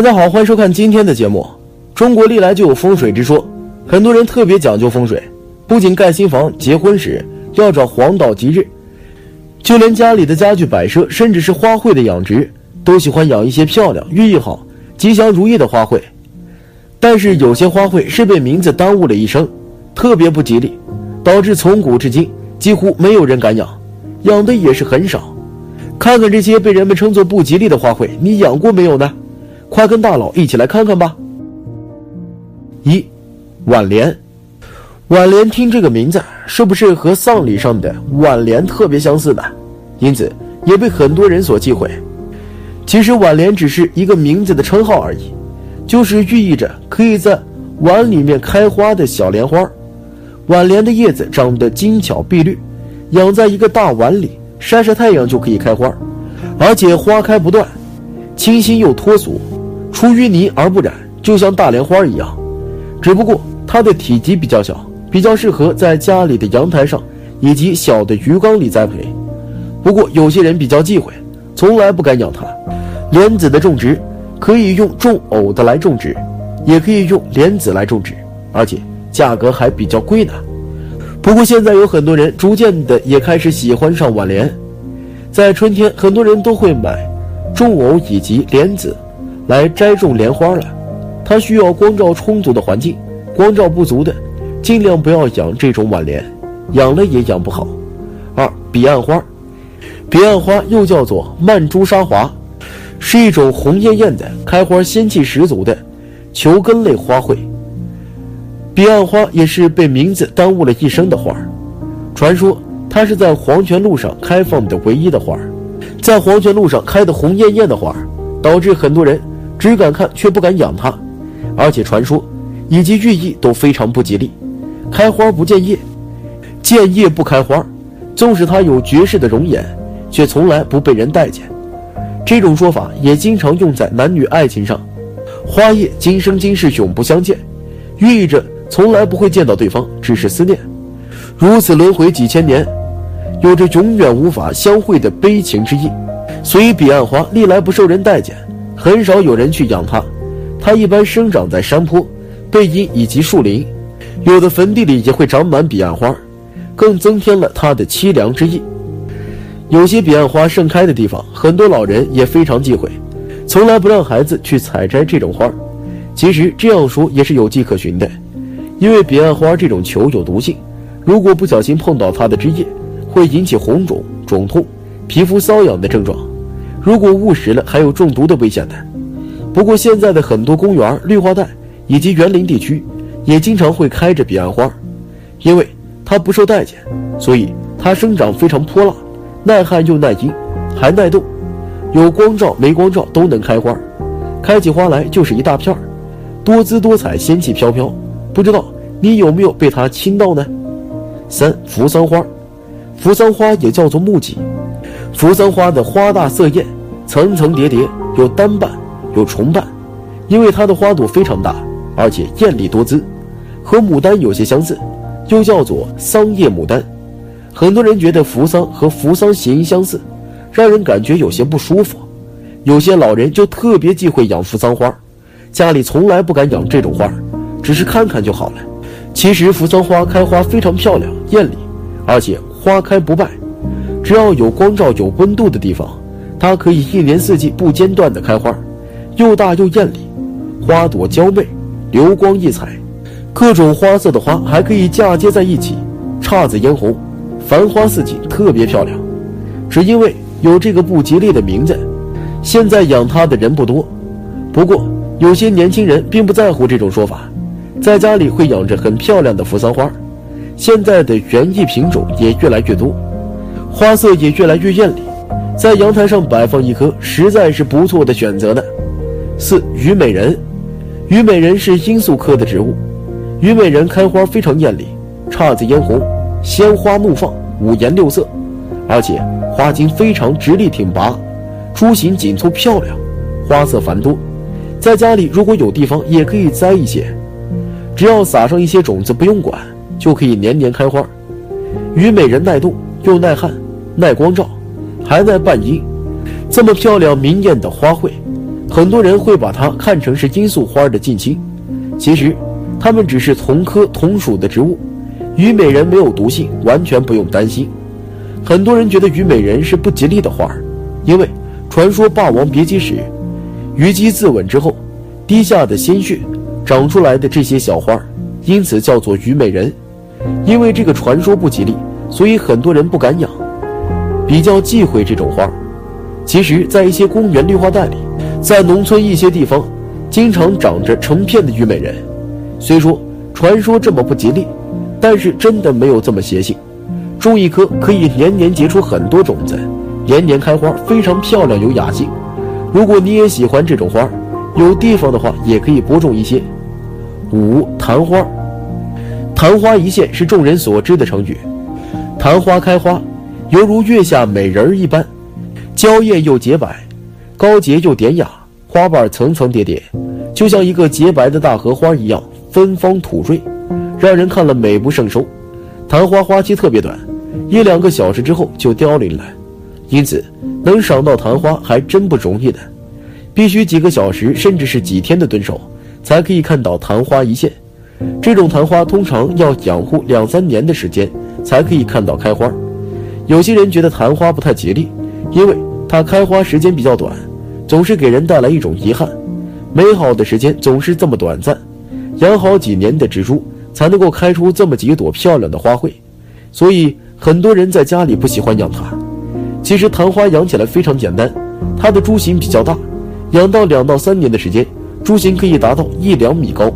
大家好，欢迎收看今天的节目。中国历来就有风水之说，很多人特别讲究风水，不仅盖新房、结婚时要找黄道吉日，就连家里的家具摆设，甚至是花卉的养殖，都喜欢养一些漂亮、寓意好、吉祥如意的花卉。但是有些花卉是被名字耽误了一生，特别不吉利，导致从古至今几乎没有人敢养，养的也是很少。看看这些被人们称作不吉利的花卉，你养过没有呢？快跟大佬一起来看看吧。一，挽联。挽联听这个名字，是不是和丧礼上的挽联特别相似呢？因此也被很多人所忌讳。其实挽联只是一个名字的称号而已，就是寓意着可以在碗里面开花的小莲花。挽联的叶子长得精巧碧绿，养在一个大碗里晒晒太阳就可以开花，而且花开不断，清新又脱俗。出淤泥而不染，就像大莲花一样，只不过它的体积比较小，比较适合在家里的阳台上以及小的鱼缸里栽培。不过有些人比较忌讳，从来不敢养它。莲子的种植可以用种藕的来种植，也可以用莲子来种植，而且价格还比较贵呢。不过现在有很多人逐渐的也开始喜欢上挽莲，在春天很多人都会买种藕以及莲子。来栽种莲花了，它需要光照充足的环境，光照不足的，尽量不要养这种晚莲，养了也养不好。二彼岸花，彼岸花又叫做曼珠沙华，是一种红艳艳的、开花仙气十足的球根类花卉。彼岸花也是被名字耽误了一生的花，传说它是在黄泉路上开放的唯一的花，在黄泉路上开的红艳艳的花，导致很多人。只敢看却不敢养它，而且传说以及寓意都非常不吉利。开花不见叶，见叶不开花。纵使它有绝世的容颜，却从来不被人待见。这种说法也经常用在男女爱情上。花叶今生今世永不相见，寓意着从来不会见到对方，只是思念。如此轮回几千年，有着永远无法相会的悲情之意。所以彼岸花历来不受人待见。很少有人去养它，它一般生长在山坡、背阴以及树林，有的坟地里也会长满彼岸花，更增添了它的凄凉之意。有些彼岸花盛开的地方，很多老人也非常忌讳，从来不让孩子去采摘这种花。其实这样说也是有迹可循的，因为彼岸花这种球有毒性，如果不小心碰到它的枝叶，会引起红肿、肿痛、皮肤瘙痒的症状。如果误食了，还有中毒的危险呢。不过现在的很多公园、绿化带以及园林地区，也经常会开着彼岸花，因为它不受待见，所以它生长非常泼辣，耐旱又耐阴，还耐冻，有光照没光照都能开花，开起花来就是一大片儿，多姿多彩，仙气飘飘。不知道你有没有被它亲到呢？三扶桑花，扶桑花也叫做木槿。扶桑花的花大色艳，层层叠叠，有单瓣，有重瓣。因为它的花朵非常大，而且艳丽多姿，和牡丹有些相似，又叫做桑叶牡丹。很多人觉得扶桑和扶桑谐音相似，让人感觉有些不舒服。有些老人就特别忌讳养扶桑花，家里从来不敢养这种花，只是看看就好了。其实扶桑花开花非常漂亮艳丽，而且花开不败。只要有光照、有温度的地方，它可以一年四季不间断地开花，又大又艳丽，花朵娇媚，流光溢彩，各种花色的花还可以嫁接在一起，姹紫嫣红，繁花似锦，特别漂亮。只因为有这个不吉利的名字，现在养它的人不多。不过有些年轻人并不在乎这种说法，在家里会养着很漂亮的扶桑花。现在的园艺品种也越来越多。花色也越来越艳丽，在阳台上摆放一棵，实在是不错的选择呢。四虞美人，虞美人是罂粟科的植物，虞美人开花非常艳丽，姹紫嫣红，鲜花怒放，五颜六色，而且花茎非常直立挺拔，株形紧凑漂亮，花色繁多。在家里如果有地方，也可以栽一些，只要撒上一些种子，不用管，就可以年年开花。虞美人耐冻。又耐旱、耐光照，还耐半阴，这么漂亮明艳的花卉，很多人会把它看成是罂粟花的近亲，其实它们只是同科同属的植物。虞美人没有毒性，完全不用担心。很多人觉得虞美人是不吉利的花儿，因为传说《霸王别姬》时，虞姬自刎之后，滴下的鲜血长出来的这些小花儿，因此叫做虞美人。因为这个传说不吉利，所以很多人不敢养，比较忌讳这种花。其实，在一些公园绿化带里，在农村一些地方，经常长着成片的虞美人。虽说传说这么不吉利。但是真的没有这么邪性，种一棵可以年年结出很多种子，年年开花，非常漂亮有雅兴。如果你也喜欢这种花，有地方的话也可以播种一些。五昙花，昙花一现是众人所知的成语。昙花开花，犹如月下美人儿一般，娇艳又洁白，高洁又典雅，花瓣层层叠叠，就像一个洁白的大荷花一样，芬芳吐蕊。让人看了美不胜收，昙花花期特别短，一两个小时之后就凋零了，因此能赏到昙花还真不容易的，必须几个小时甚至是几天的蹲守，才可以看到昙花一现。这种昙花通常要养护两三年的时间才可以看到开花。有些人觉得昙花不太吉利，因为它开花时间比较短，总是给人带来一种遗憾。美好的时间总是这么短暂，养好几年的植株。才能够开出这么几朵漂亮的花卉，所以很多人在家里不喜欢养它。其实昙花养起来非常简单，它的株形比较大，养到两到三年的时间，株形可以达到一两米高，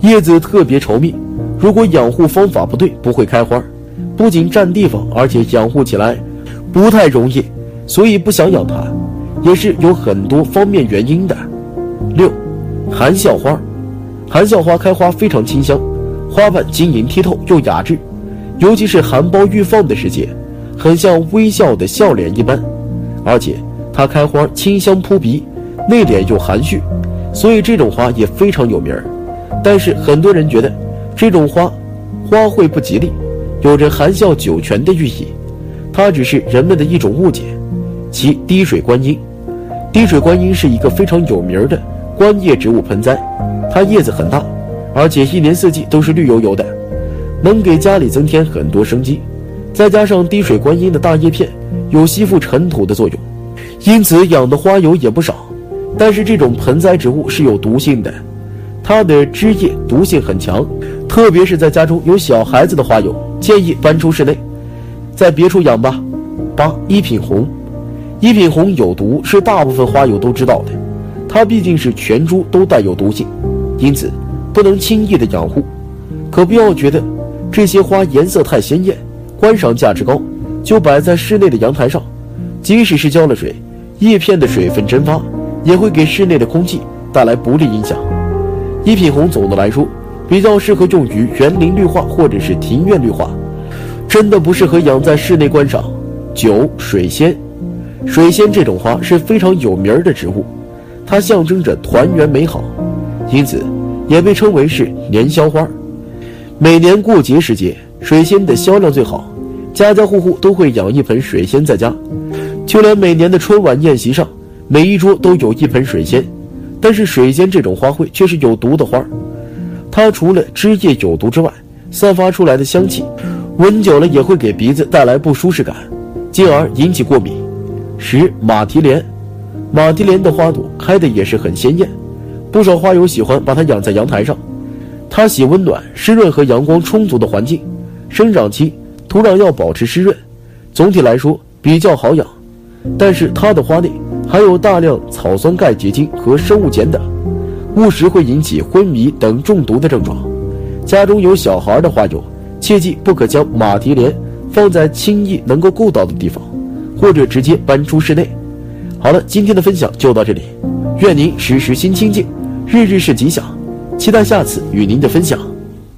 叶子特别稠密。如果养护方法不对，不会开花，不仅占地方，而且养护起来不太容易，所以不想养它，也是有很多方面原因的。六，含笑花，含笑花开花非常清香。花瓣晶莹剔透又雅致，尤其是含苞欲放的时节，很像微笑的笑脸一般。而且它开花清香扑鼻，内敛又含蓄，所以这种花也非常有名儿。但是很多人觉得这种花花卉不吉利，有着含笑九泉的寓意。它只是人们的一种误解。其滴水观音，滴水观音是一个非常有名的观叶植物盆栽，它叶子很大。而且一年四季都是绿油油的，能给家里增添很多生机。再加上滴水观音的大叶片有吸附尘土的作用，因此养的花友也不少。但是这种盆栽植物是有毒性的，它的枝叶毒性很强，特别是在家中有小孩子的花友，建议搬出室内，在别处养吧。八一品红，一品红有毒是大部分花友都知道的，它毕竟是全株都带有毒性，因此。不能轻易的养护，可不要觉得这些花颜色太鲜艳，观赏价值高，就摆在室内的阳台上。即使是浇了水，叶片的水分蒸发也会给室内的空气带来不利影响。一品红总的来说比较适合用于园林绿化或者是庭院绿化，真的不适合养在室内观赏。九水仙，水仙这种花是非常有名的植物，它象征着团圆美好，因此。也被称为是年宵花，每年过节时节，水仙的销量最好，家家户户都会养一盆水仙在家，就连每年的春晚宴席上，每一桌都有一盆水仙。但是水仙这种花卉却是有毒的花，它除了枝叶有毒之外，散发出来的香气，闻久了也会给鼻子带来不舒适感，进而引起过敏。十马蹄莲，马蹄莲的花朵开的也是很鲜艳。不少花友喜欢把它养在阳台上，它喜温暖、湿润和阳光充足的环境。生长期土壤要保持湿润，总体来说比较好养。但是它的花内含有大量草酸钙结晶和生物碱等，误食会引起昏迷等中毒的症状。家中有小孩的花友，切记不可将马蹄莲放在轻易能够够到的地方，或者直接搬出室内。好了，今天的分享就到这里，愿您时时心清静。日日是吉祥，期待下次与您的分享。